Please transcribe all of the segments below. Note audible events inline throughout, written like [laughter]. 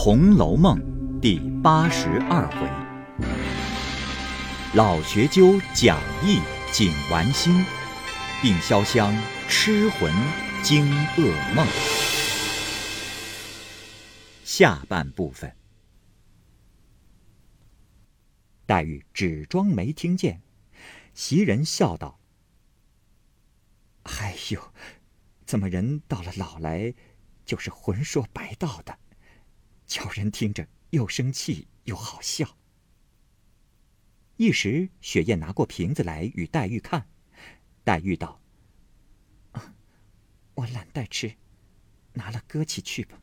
红楼梦》第八十二回，老学究讲义警玩心，病潇湘痴魂惊噩梦。下半部分，黛玉只装没听见，袭人笑道：“哎呦，怎么人到了老来，就是浑说白道的？”叫人听着又生气又好笑。一时，雪雁拿过瓶子来与黛玉看，黛玉道：“我懒得吃，拿了搁起去吧。”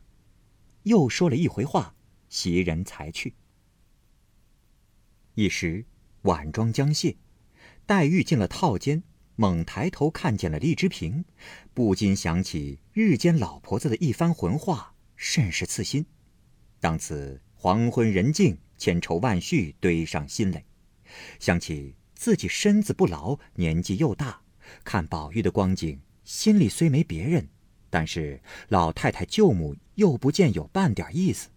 又说了一回话，袭人才去。一时晚妆将卸，黛玉进了套间，猛抬头看见了荔枝瓶，不禁想起日间老婆子的一番浑话，甚是刺心。当此黄昏人静，千愁万绪堆上心来，想起自己身子不牢，年纪又大，看宝玉的光景，心里虽没别人，但是老太太舅母又不见有半点意思，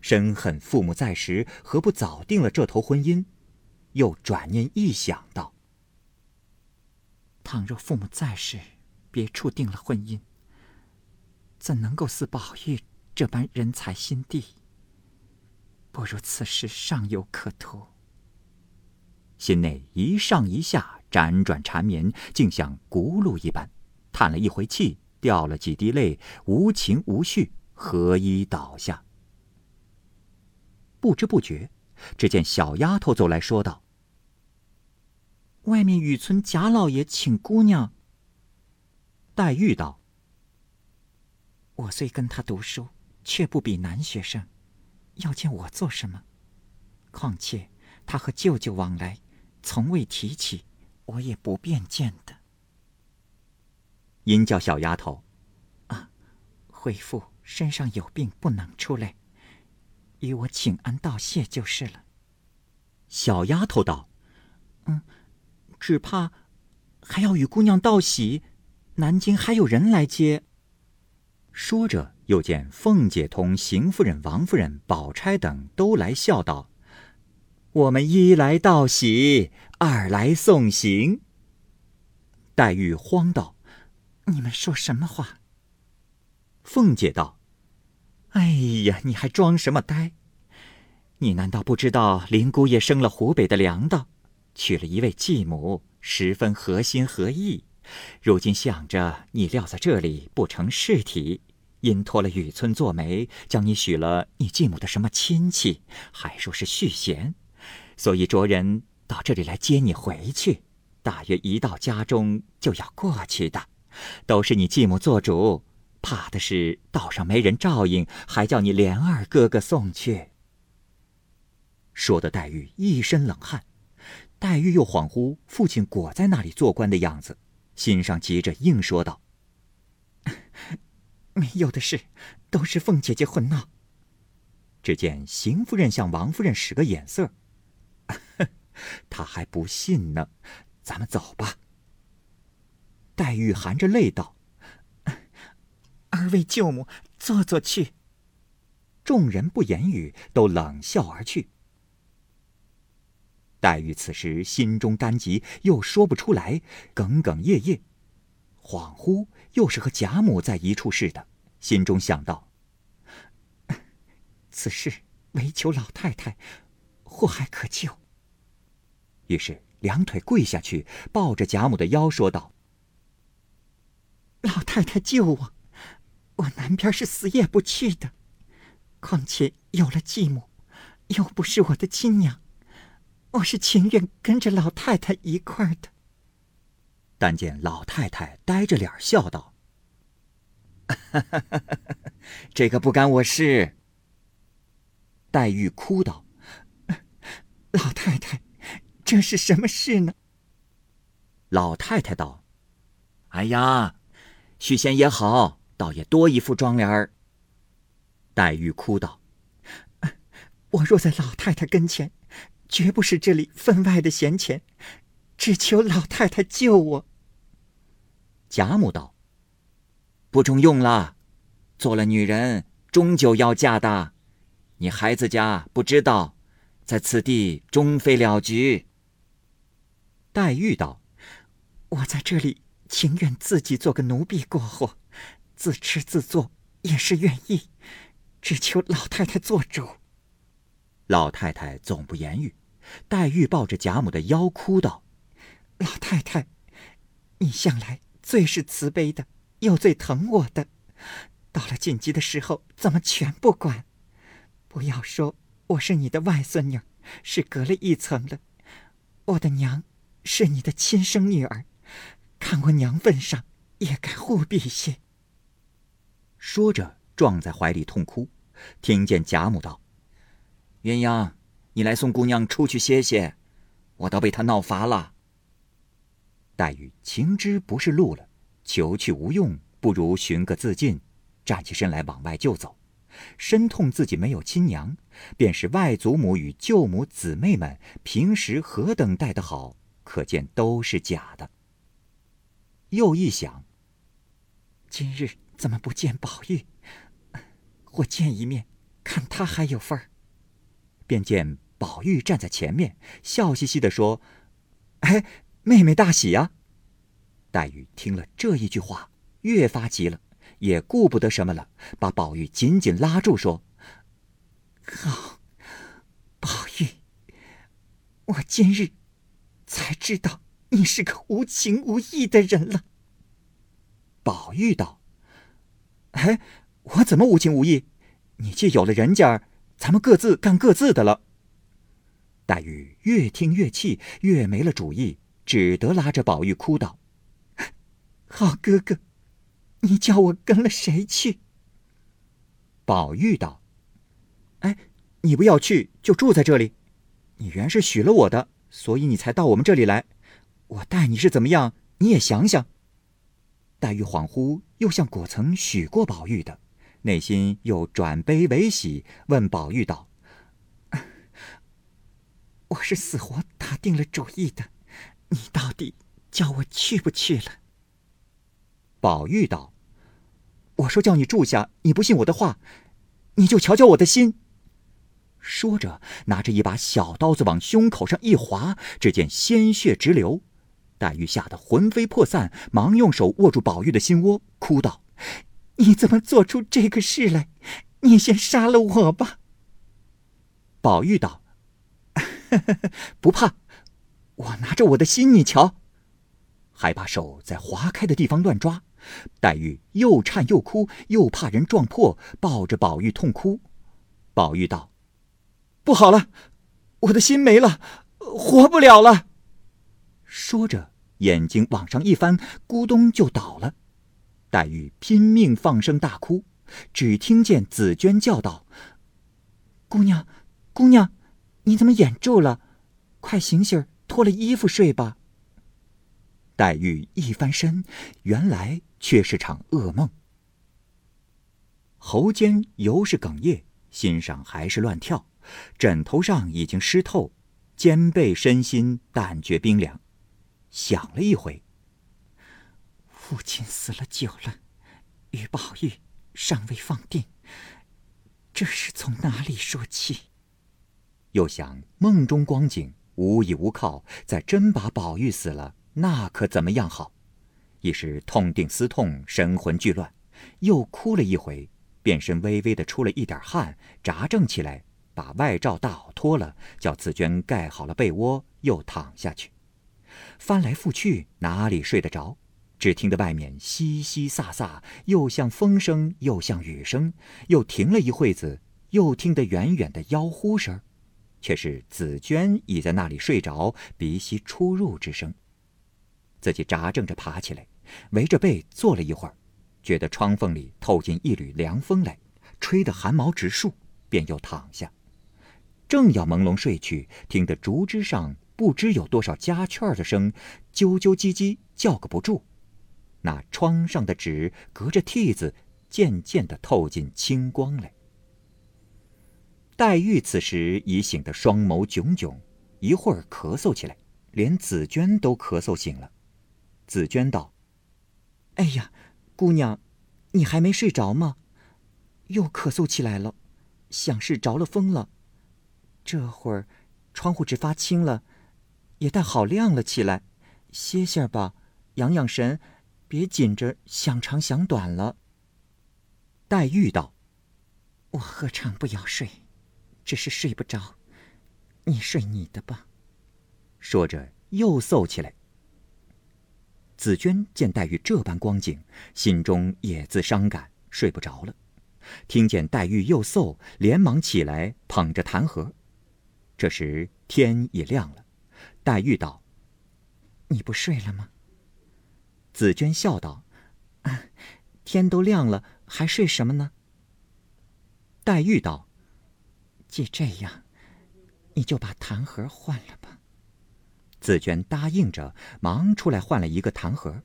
深恨父母在时，何不早定了这头婚姻？又转念一想道：倘若父母在时，别处定了婚姻，怎能够似宝玉？这般人才心地，不如此时尚有可图。心内一上一下辗转缠绵，竟像轱辘一般，叹了一回气，掉了几滴泪，无情无绪，合衣倒下。不知不觉，只见小丫头走来说道：“外面雨村贾老爷请姑娘。”黛玉道：“我虽跟他读书。”却不比男学生，要见我做什么？况且他和舅舅往来，从未提起，我也不便见的。因叫小丫头，啊，回复身上有病不能出来，与我请安道谢就是了。小丫头道：“嗯，只怕还要与姑娘道喜，南京还有人来接。”说着。又见凤姐同邢夫人、王夫人、宝钗等都来笑道：“我们一来道喜，二来送行。”黛玉慌道：“你们说什么话？”凤姐道：“哎呀，你还装什么呆？你难道不知道林姑爷生了湖北的粮道，娶了一位继母，十分合心合意。如今想着你撂在这里不成事体。”因托了雨村做媒，将你许了你继母的什么亲戚，还说是续弦，所以着人到这里来接你回去。大约一到家中就要过去的，都是你继母做主，怕的是道上没人照应，还叫你莲儿哥哥送去。说的黛玉一身冷汗，黛玉又恍惚父亲果在那里做官的样子，心上急着应说道。没有的事，都是凤姐姐混闹。只见邢夫人向王夫人使个眼色，[laughs] 她还不信呢。咱们走吧。黛玉含着泪道：“ [laughs] 二位舅母，坐坐去。”众人不言语，都冷笑而去。黛玉此时心中干急，又说不出来，哽哽咽咽。恍惚又是和贾母在一处似的，心中想到：[coughs] 此事唯求老太太祸害可救。于是两腿跪下去，抱着贾母的腰说道：“老太太救我，我南边是死也不去的。况且有了继母，又不是我的亲娘，我是情愿跟着老太太一块儿的。”但见老太太呆着脸笑道：“这个不干我事。”黛玉哭道：“老太太，这是什么事呢？”老太太道：“哎呀，许仙也好，倒也多一副妆脸儿。”黛玉哭道：“我若在老太太跟前，绝不是这里分外的闲钱，只求老太太救我。”贾母道：“不中用了，做了女人终究要嫁的，你孩子家不知道，在此地终非了局。”黛玉道：“我在这里情愿自己做个奴婢过活，自吃自做也是愿意，只求老太太做主。”老太太总不言语，黛玉抱着贾母的腰哭道：“老太太，你向来最是慈悲的，又最疼我的，到了紧急的时候，怎么全不管？不要说我是你的外孙女，是隔了一层了，我的娘是你的亲生女儿，看我娘份上，也该护庇些。”说着，撞在怀里痛哭。听见贾母道。鸳鸯，你来送姑娘出去歇歇，我倒被她闹乏了。黛玉情知不是路了，求去无用，不如寻个自尽，站起身来往外就走。深痛自己没有亲娘，便是外祖母与舅母姊妹们平时何等待得好，可见都是假的。又一想，今日怎么不见宝玉？我见一面，看他还有份儿。便见宝玉站在前面，笑嘻嘻地说：“哎，[laughs] 妹妹大喜呀！”黛玉听了这一句话，越发急了，也顾不得什么了，把宝玉紧紧拉住，说：“好，宝玉，我今日才知道你是个无情无义的人了。”宝玉道：“哎，我怎么无情无义？你既有了人家。”咱们各自干各自的了。黛玉越听越气，越没了主意，只得拉着宝玉哭道：“好哥哥，你叫我跟了谁去？”宝玉道：“哎，你不要去，就住在这里。你原是许了我的，所以你才到我们这里来。我待你是怎么样，你也想想。”黛玉恍惚，又像果曾许过宝玉的。内心又转悲为喜，问宝玉道：“ [laughs] 我是死活打定了主意的，你到底叫我去不去了？”宝玉道：“我说叫你住下，你不信我的话，你就瞧瞧我的心。”说着，拿着一把小刀子往胸口上一划，只见鲜血直流。黛玉吓得魂飞魄散，忙用手握住宝玉的心窝，哭道。你怎么做出这个事来？你先杀了我吧。宝玉道：“ [laughs] 不怕，我拿着我的心，你瞧。”还把手在划开的地方乱抓。黛玉又颤又哭，又怕人撞破，抱着宝玉痛哭。宝玉道：“不好了，我的心没了，活不了了。”说着，眼睛往上一翻，咕咚就倒了。黛玉拼命放声大哭，只听见紫娟叫道：“姑娘，姑娘，你怎么眼住了？快醒醒，脱了衣服睡吧。”黛玉一翻身，原来却是场噩梦。喉间犹是哽咽，心上还是乱跳，枕头上已经湿透，肩背身心感觉冰凉，想了一回。父亲死了久了，与宝玉尚未放定，这是从哪里说起？又想梦中光景无依无靠，再真把宝玉死了，那可怎么样好？一时痛定思痛，神魂俱乱，又哭了一回，便身微微的出了一点汗，扎正起来，把外罩大袄脱了，叫紫娟盖好了被窝，又躺下去，翻来覆去，哪里睡得着？只听得外面淅淅飒飒，又像风声，又像雨声，又停了一会子，又听得远远的吆呼声，却是紫娟已在那里睡着，鼻息出入之声。自己扎正着爬起来，围着被坐了一会儿，觉得窗缝里透进一缕凉风来，吹得汗毛直竖，便又躺下。正要朦胧睡去，听得竹枝上不知有多少家雀的声，啾啾唧唧叫个不住。那窗上的纸隔着屉子，渐渐的透进清光来。黛玉此时已醒得双眸炯炯，一会儿咳嗽起来，连紫娟都咳嗽醒了。紫娟道：“哎呀，姑娘，你还没睡着吗？又咳嗽起来了，想是着了风了。这会儿，窗户纸发青了，也待好亮了起来，歇歇吧，养养神，别紧着想长想短了。”黛玉道：“我何尝不要睡，只是睡不着。你睡你的吧。”说着又嗽起来。紫娟见黛玉这般光景，心中也自伤感，睡不着了。听见黛玉又嗽，连忙起来捧着痰盒。这时天已亮了，黛玉道：“你不睡了吗？”紫娟笑道：“天都亮了。”还睡什么呢？黛玉道：“既这样，你就把痰盒换了吧。”紫娟答应着，忙出来换了一个痰盒，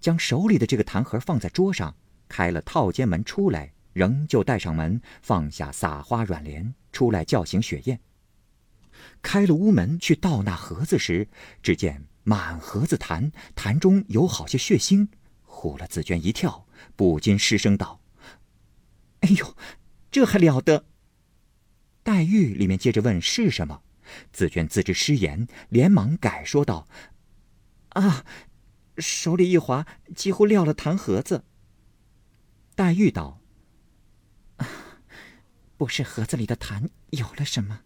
将手里的这个痰盒放在桌上，开了套间门出来，仍旧带上门，放下撒花软帘，出来叫醒雪雁。开了屋门去倒那盒子时，只见满盒子痰，痰中有好些血腥，唬了紫娟一跳，不禁失声道。哎呦，这还了得！黛玉里面接着问是什么，紫娟自知失言，连忙改说道：“啊，手里一滑，几乎撂了痰盒子。”黛玉道：“不是盒子里的痰有了什么？”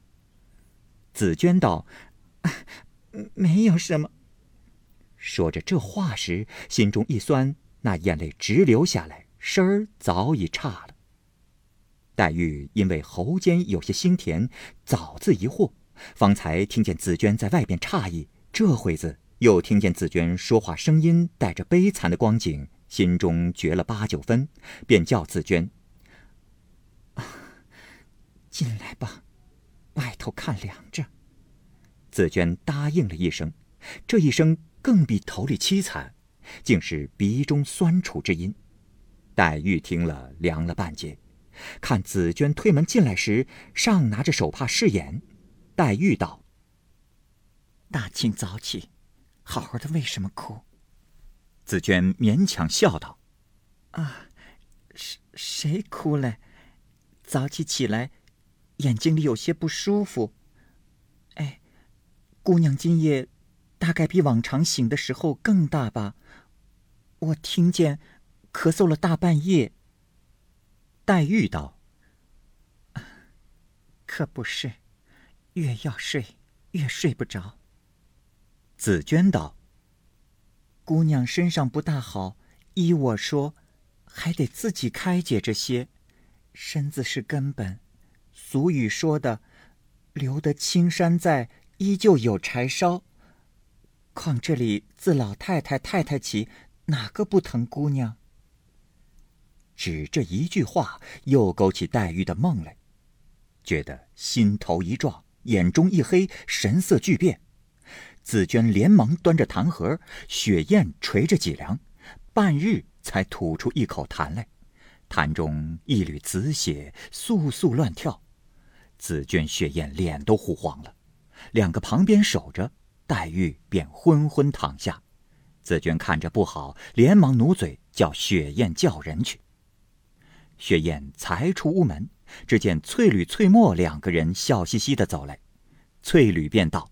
紫娟道：“没有什么。”说着这话时，心中一酸，那眼泪直流下来，声儿早已岔了。黛玉因为喉间有些心甜，早自疑惑，方才听见紫娟在外边诧异，这会子又听见紫娟说话声音带着悲惨的光景，心中觉了八九分，便叫紫娟：“进来吧，外头看凉着。”紫娟答应了一声，这一声更比头里凄惨，竟是鼻中酸楚之音。黛玉听了，凉了半截。看紫娟推门进来时，尚拿着手帕拭眼。黛玉道：“大清早起，好好的，为什么哭？”紫娟勉强笑道：“啊，谁谁哭了？早起起来，眼睛里有些不舒服。哎，姑娘今夜大概比往常醒的时候更大吧？我听见咳嗽了大半夜。”黛玉道：“可不是，越要睡越睡不着。”紫娟道：“姑娘身上不大好，依我说，还得自己开解着些，身子是根本。俗语说的‘留得青山在，依旧有柴烧’。况这里自老太太、太太起，哪个不疼姑娘？”只这一句话，又勾起黛玉的梦来，觉得心头一撞，眼中一黑，神色巨变。紫娟连忙端着痰盒，雪雁垂着脊梁，半日才吐出一口痰来，痰中一缕紫血簌簌乱跳。紫娟、雪雁脸都糊黄了，两个旁边守着，黛玉便昏昏躺下。紫娟看着不好，连忙努嘴叫雪雁叫人去。雪雁才出屋门，只见翠缕、翠墨两个人笑嘻嘻的走来。翠缕便道：“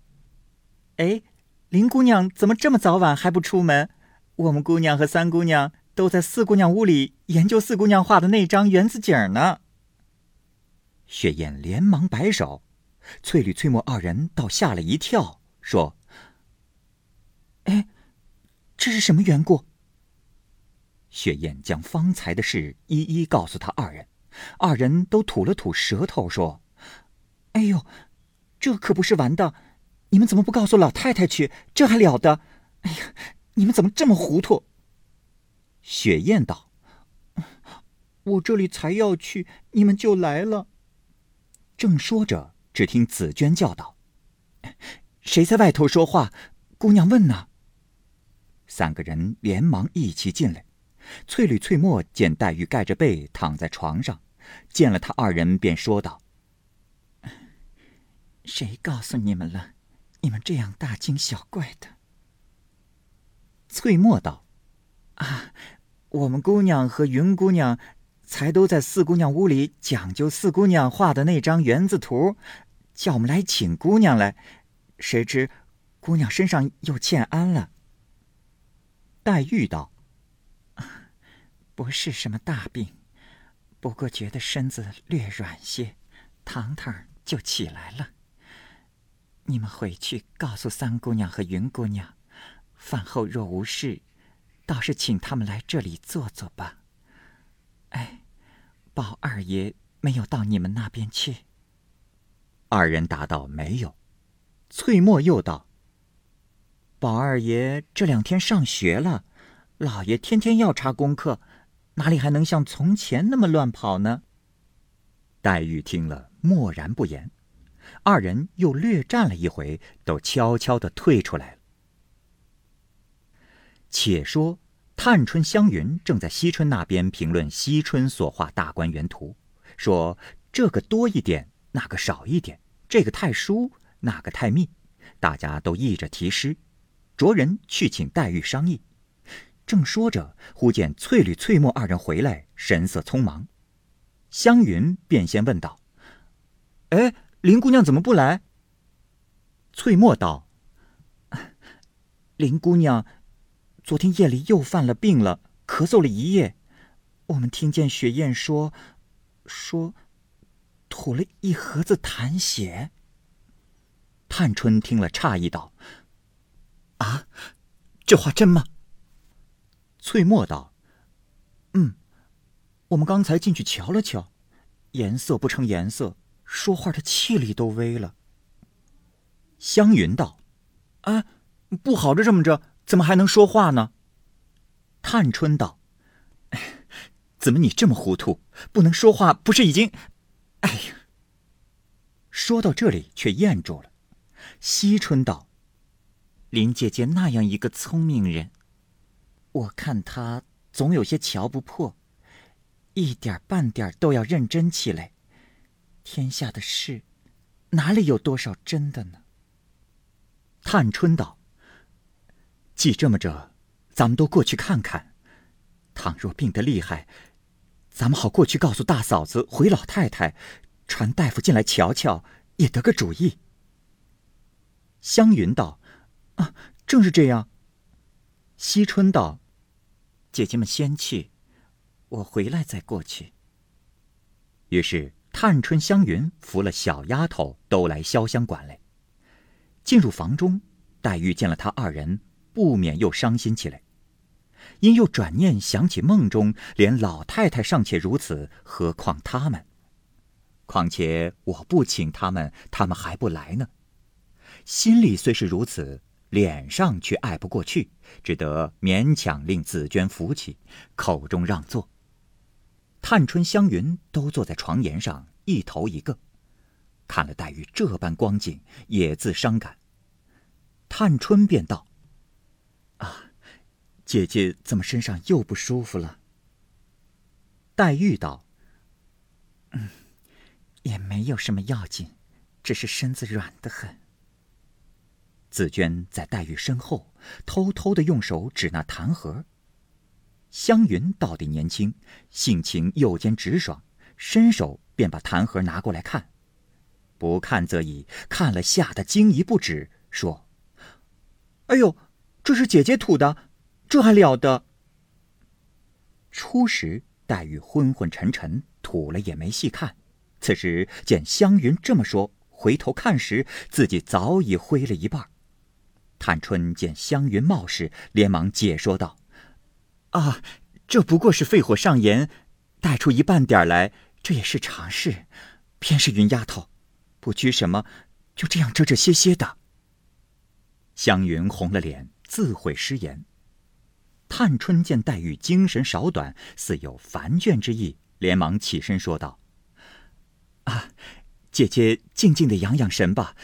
哎，林姑娘怎么这么早晚还不出门？我们姑娘和三姑娘都在四姑娘屋里研究四姑娘画的那张园子景呢。”雪雁连忙摆手，翠缕、翠墨二人倒吓了一跳，说：“哎，这是什么缘故？”雪雁将方才的事一一告诉他二人，二人都吐了吐舌头，说：“哎呦，这可不是玩的！你们怎么不告诉老太太去？这还了得！哎呀，你们怎么这么糊涂？”雪雁道：“我这里才要去，你们就来了。”正说着，只听紫娟叫道：“谁在外头说话？姑娘问呢。”三个人连忙一起进来。翠缕、翠墨见黛玉盖着被躺在床上，见了他二人，便说道：“谁告诉你们了？你们这样大惊小怪的。”翠墨道：“啊，我们姑娘和云姑娘才都在四姑娘屋里讲究四姑娘画的那张园子图，叫我们来请姑娘来。谁知姑娘身上又欠安了。黛玉道：“不是什么大病，不过觉得身子略软些，堂堂就起来了。你们回去告诉三姑娘和云姑娘，饭后若无事，倒是请他们来这里坐坐吧。哎。”宝二爷没有到你们那边去。二人答道：“没有。”翠墨又道：“宝二爷这两天上学了，老爷天天要查功课，哪里还能像从前那么乱跑呢？”黛玉听了，默然不言。二人又略战了一回，都悄悄的退出来了。且说。探春、湘云正在惜春那边评论惜春所画大观园图，说这个多一点，那个少一点，这个太疏，那个太密，大家都议着题诗，着人去请黛玉商议。正说着，忽见翠缕、翠墨二人回来，神色匆忙。湘云便先问道：“哎，林姑娘怎么不来？”翠墨道：“ [laughs] 林姑娘。”昨天夜里又犯了病了，咳嗽了一夜。我们听见雪雁说，说吐了一盒子痰血。探春听了，诧异道：“啊，这话真吗？”翠墨道：“嗯，我们刚才进去瞧了瞧，颜色不成颜色，说话的气力都微了。”湘云道：“啊，不好着这么着。”怎么还能说话呢？探春道：“怎么你这么糊涂？不能说话，不是已经……哎呀！”说到这里，却咽住了。惜春道：“林姐姐那样一个聪明人，我看他总有些瞧不破，一点半点都要认真起来。天下的事，哪里有多少真的呢？”探春道。既这么着，咱们都过去看看。倘若病得厉害，咱们好过去告诉大嫂子、回老太太，传大夫进来瞧瞧，也得个主意。湘云道：“啊，正是这样。”惜春道：“姐姐们先去，我回来再过去。”于是探春、湘云扶了小丫头，都来潇湘馆来。进入房中，黛玉见了他二人。不免又伤心起来，因又转念想起梦中连老太太尚且如此，何况他们？况且我不请他们，他们还不来呢。心里虽是如此，脸上却爱不过去，只得勉强令紫娟扶起，口中让座。探春、湘云都坐在床沿上，一头一个，看了黛玉这般光景，也自伤感。探春便道。啊，姐姐怎么身上又不舒服了？黛玉道：“嗯，也没有什么要紧，只是身子软得很。”紫娟在黛玉身后偷偷的用手指那痰盒。湘云到底年轻，性情又兼直爽，伸手便把痰盒拿过来看，不看则已，看了吓得惊疑不止，说：“哎呦！”这是姐姐吐的，这还了得！初时黛玉昏昏沉沉，吐了也没细看。此时见湘云这么说，回头看时，自己早已灰了一半。探春见湘云冒失，连忙解说道：“啊，这不过是肺火上炎，带出一半点来，这也是常事。偏是云丫头，不拘什么，就这样遮遮歇歇的。”湘云红了脸。自悔失言。探春见黛玉精神少短，似有烦倦之意，连忙起身说道：“啊，姐姐静静的养养神吧，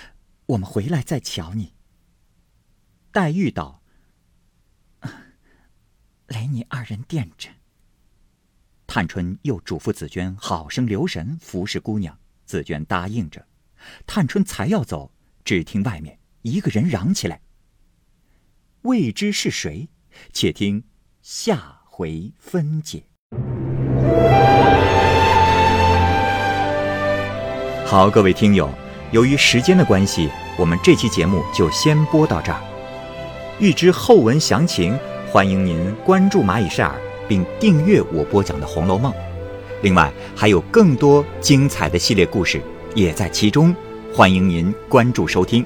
我们回来再瞧你。”黛玉道来你二人垫着。探春又嘱咐紫鹃好生留神服侍姑娘。紫鹃答应着。探春才要走只听外面一个人嚷起来。未知是谁且听下回分解。好各位听友由于时间的关系我们这期节目就先播到这儿。欲知后文详情，欢迎您关注蚂蚁晒尔，并订阅我播讲的《红楼梦》。另外，还有更多精彩的系列故事也在其中，欢迎您关注收听。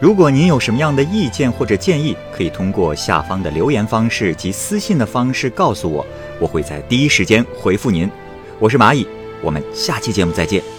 如果您有什么样的意见或者建议，可以通过下方的留言方式及私信的方式告诉我，我会在第一时间回复您。我是蚂蚁，我们下期节目再见。